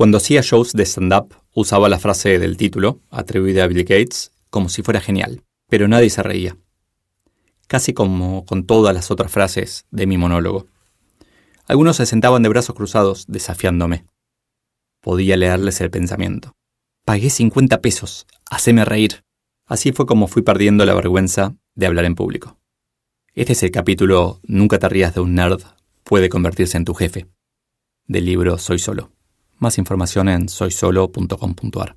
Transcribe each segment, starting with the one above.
Cuando hacía shows de stand-up, usaba la frase del título, atribuida a Bill Gates, como si fuera genial, pero nadie se reía. Casi como con todas las otras frases de mi monólogo. Algunos se sentaban de brazos cruzados, desafiándome. Podía leerles el pensamiento. Pagué 50 pesos, haceme reír. Así fue como fui perdiendo la vergüenza de hablar en público. Este es el capítulo Nunca te rías de un nerd, puede convertirse en tu jefe, del libro Soy Solo. Más información en soysolo.com.ar.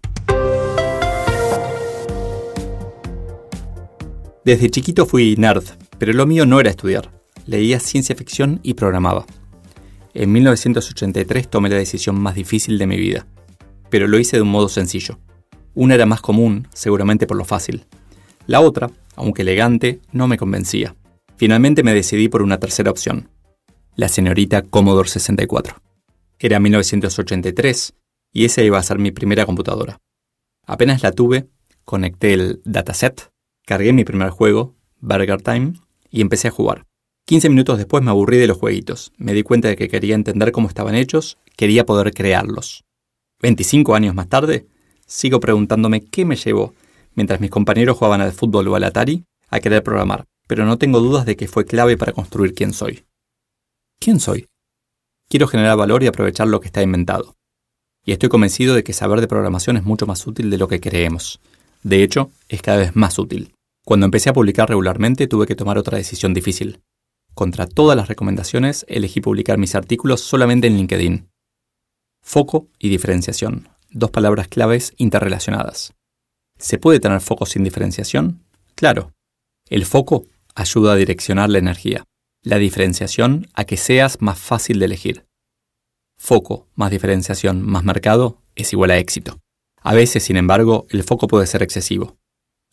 Desde chiquito fui nerd, pero lo mío no era estudiar. Leía ciencia ficción y programaba. En 1983 tomé la decisión más difícil de mi vida, pero lo hice de un modo sencillo. Una era más común, seguramente por lo fácil. La otra, aunque elegante, no me convencía. Finalmente me decidí por una tercera opción, la señorita Commodore 64. Era 1983 y esa iba a ser mi primera computadora. Apenas la tuve, conecté el dataset, cargué mi primer juego, Burger Time, y empecé a jugar. 15 minutos después me aburrí de los jueguitos. Me di cuenta de que quería entender cómo estaban hechos, quería poder crearlos. 25 años más tarde, sigo preguntándome qué me llevó, mientras mis compañeros jugaban al fútbol o al Atari, a querer programar, pero no tengo dudas de que fue clave para construir quién soy. ¿Quién soy? Quiero generar valor y aprovechar lo que está inventado. Y estoy convencido de que saber de programación es mucho más útil de lo que creemos. De hecho, es cada vez más útil. Cuando empecé a publicar regularmente tuve que tomar otra decisión difícil. Contra todas las recomendaciones, elegí publicar mis artículos solamente en LinkedIn. Foco y diferenciación, dos palabras claves interrelacionadas. ¿Se puede tener foco sin diferenciación? Claro. El foco ayuda a direccionar la energía, la diferenciación a que seas más fácil de elegir. Foco más diferenciación más mercado es igual a éxito. A veces, sin embargo, el foco puede ser excesivo.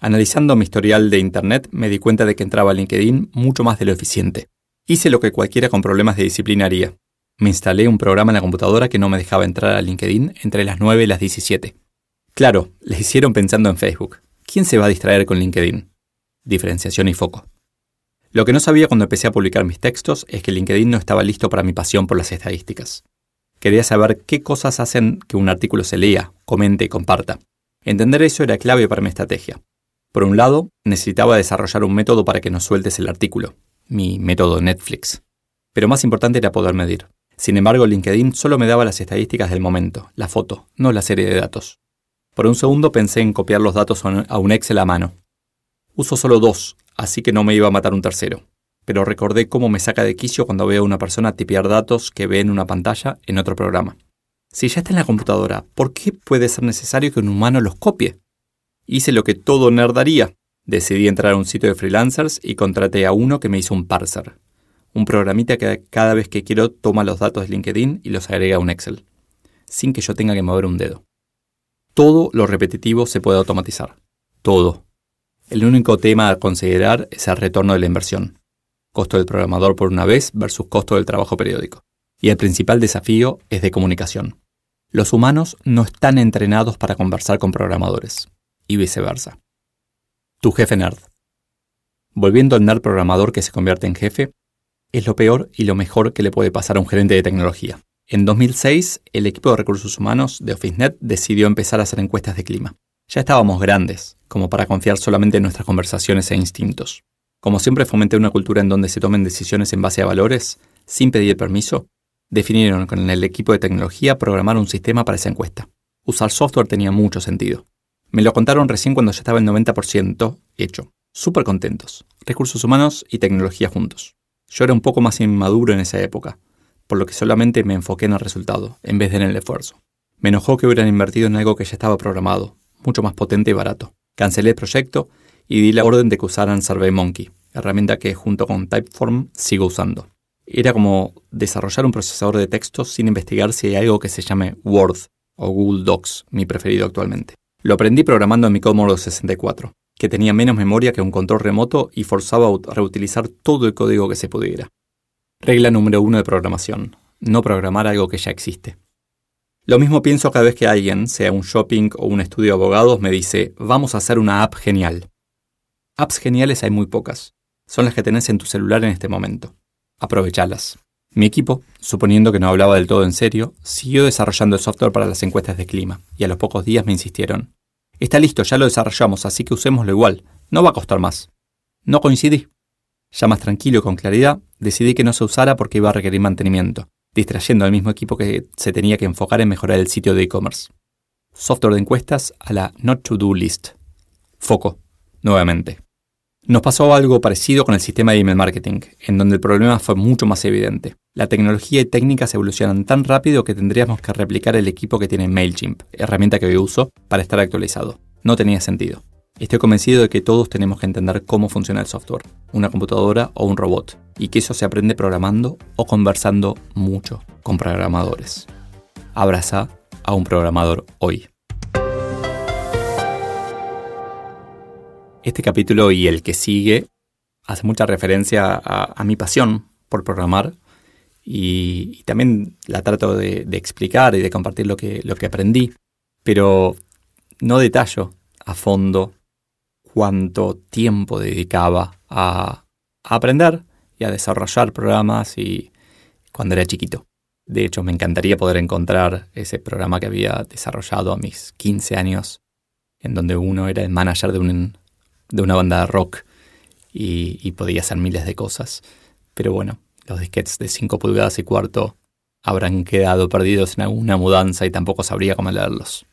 Analizando mi historial de Internet me di cuenta de que entraba a LinkedIn mucho más de lo eficiente. Hice lo que cualquiera con problemas de disciplina haría. Me instalé un programa en la computadora que no me dejaba entrar a LinkedIn entre las 9 y las 17. Claro, les hicieron pensando en Facebook. ¿Quién se va a distraer con LinkedIn? Diferenciación y foco. Lo que no sabía cuando empecé a publicar mis textos es que LinkedIn no estaba listo para mi pasión por las estadísticas. Quería saber qué cosas hacen que un artículo se lea, comente y comparta. Entender eso era clave para mi estrategia. Por un lado, necesitaba desarrollar un método para que no sueltes el artículo, mi método Netflix. Pero más importante era poder medir. Sin embargo, LinkedIn solo me daba las estadísticas del momento, la foto, no la serie de datos. Por un segundo pensé en copiar los datos a un Excel a mano. Uso solo dos, así que no me iba a matar un tercero. Pero recordé cómo me saca de quicio cuando veo a una persona tipear datos que ve en una pantalla en otro programa. Si ya está en la computadora, ¿por qué puede ser necesario que un humano los copie? Hice lo que todo nerd haría. Decidí entrar a un sitio de freelancers y contraté a uno que me hizo un parser. Un programita que cada vez que quiero toma los datos de LinkedIn y los agrega a un Excel, sin que yo tenga que mover un dedo. Todo lo repetitivo se puede automatizar. Todo. El único tema a considerar es el retorno de la inversión. Costo del programador por una vez versus costo del trabajo periódico. Y el principal desafío es de comunicación. Los humanos no están entrenados para conversar con programadores y viceversa. Tu jefe nerd. Volviendo al nerd programador que se convierte en jefe, es lo peor y lo mejor que le puede pasar a un gerente de tecnología. En 2006, el equipo de recursos humanos de OfficeNet decidió empezar a hacer encuestas de clima. Ya estábamos grandes, como para confiar solamente en nuestras conversaciones e instintos. Como siempre fomenté una cultura en donde se tomen decisiones en base a valores, sin pedir permiso, definieron con el equipo de tecnología programar un sistema para esa encuesta. Usar software tenía mucho sentido. Me lo contaron recién cuando ya estaba el 90% hecho. Súper contentos. Recursos humanos y tecnología juntos. Yo era un poco más inmaduro en esa época, por lo que solamente me enfoqué en el resultado, en vez de en el esfuerzo. Me enojó que hubieran invertido en algo que ya estaba programado, mucho más potente y barato. Cancelé el proyecto y di la orden de que usaran SurveyMonkey, herramienta que junto con Typeform sigo usando. Era como desarrollar un procesador de texto sin investigar si hay algo que se llame Word o Google Docs, mi preferido actualmente. Lo aprendí programando en mi Commodore 64, que tenía menos memoria que un control remoto y forzaba a reutilizar todo el código que se pudiera. Regla número uno de programación. No programar algo que ya existe. Lo mismo pienso cada vez que alguien, sea un shopping o un estudio de abogados, me dice, vamos a hacer una app genial. Apps geniales hay muy pocas. Son las que tenés en tu celular en este momento. Aprovechalas. Mi equipo, suponiendo que no hablaba del todo en serio, siguió desarrollando el software para las encuestas de clima, y a los pocos días me insistieron. Está listo, ya lo desarrollamos, así que usémoslo igual, no va a costar más. No coincidí. Ya más tranquilo y con claridad, decidí que no se usara porque iba a requerir mantenimiento, distrayendo al mismo equipo que se tenía que enfocar en mejorar el sitio de e-commerce. Software de encuestas a la Not To Do List. Foco, nuevamente. Nos pasó algo parecido con el sistema de email marketing, en donde el problema fue mucho más evidente. La tecnología y técnicas evolucionan tan rápido que tendríamos que replicar el equipo que tiene MailChimp, herramienta que hoy uso, para estar actualizado. No tenía sentido. Estoy convencido de que todos tenemos que entender cómo funciona el software, una computadora o un robot, y que eso se aprende programando o conversando mucho con programadores. Abraza a un programador hoy. Este capítulo y el que sigue hace mucha referencia a, mi pasión por programar y, también la trato de, explicar y de compartir lo que, lo que aprendí, pero no detallo a fondo cuánto tiempo dedicaba a, aprender y a desarrollar programas y cuando era chiquito. De hecho, me encantaría poder encontrar ese programa que había desarrollado a mis 15 años, en donde uno era el manager de un de una banda de rock y, podía hacer miles de cosas. Pero bueno, los disquetes de 5 pulgadas y cuarto habrán quedado perdidos en alguna mudanza y tampoco sabría cómo leerlos.